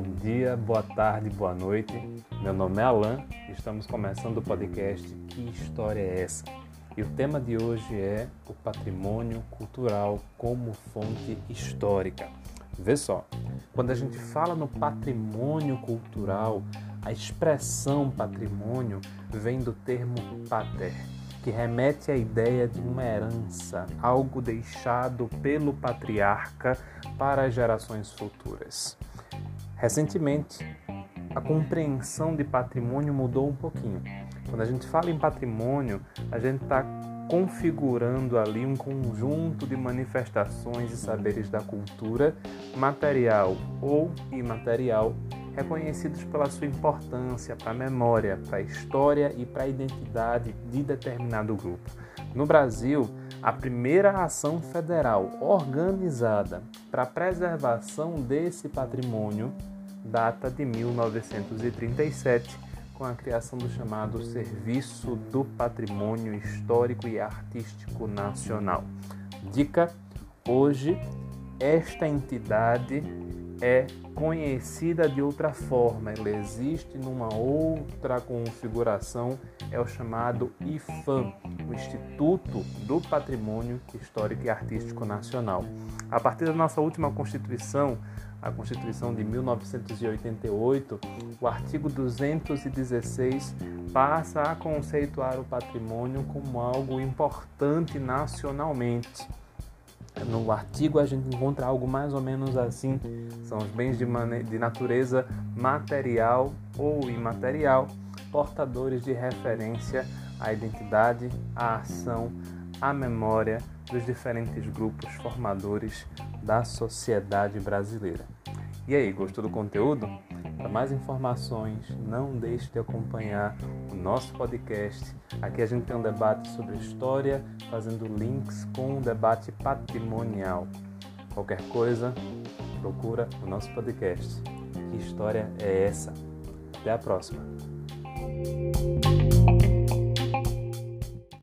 dia, boa tarde, boa noite. Meu nome é Alan e estamos começando o podcast Que História é essa? E o tema de hoje é o patrimônio cultural como fonte histórica. Vê só, quando a gente fala no patrimônio cultural, a expressão patrimônio vem do termo pater, que remete à ideia de uma herança, algo deixado pelo patriarca para as gerações futuras. Recentemente, a compreensão de patrimônio mudou um pouquinho. Quando a gente fala em patrimônio, a gente está configurando ali um conjunto de manifestações e saberes da cultura, material ou imaterial, reconhecidos pela sua importância para a memória, para a história e para a identidade de determinado grupo. No Brasil, a primeira ação federal organizada para a preservação desse patrimônio data de 1937, com a criação do chamado Serviço do Patrimônio Histórico e Artístico Nacional. Dica: hoje esta entidade é conhecida de outra forma, ela existe numa outra configuração, é o chamado IFAM, Instituto do Patrimônio Histórico e Artístico Nacional. A partir da nossa última Constituição, a Constituição de 1988, o artigo 216 passa a conceituar o patrimônio como algo importante nacionalmente. No artigo a gente encontra algo mais ou menos assim: são os bens de, de natureza material ou imaterial, portadores de referência à identidade, à ação, à memória dos diferentes grupos formadores da sociedade brasileira. E aí, gostou do conteúdo? Para mais informações, não deixe de acompanhar o nosso podcast. Aqui a gente tem um debate sobre história, fazendo links com um debate patrimonial. Qualquer coisa, procura o nosso podcast. Que história é essa? Até a próxima! Música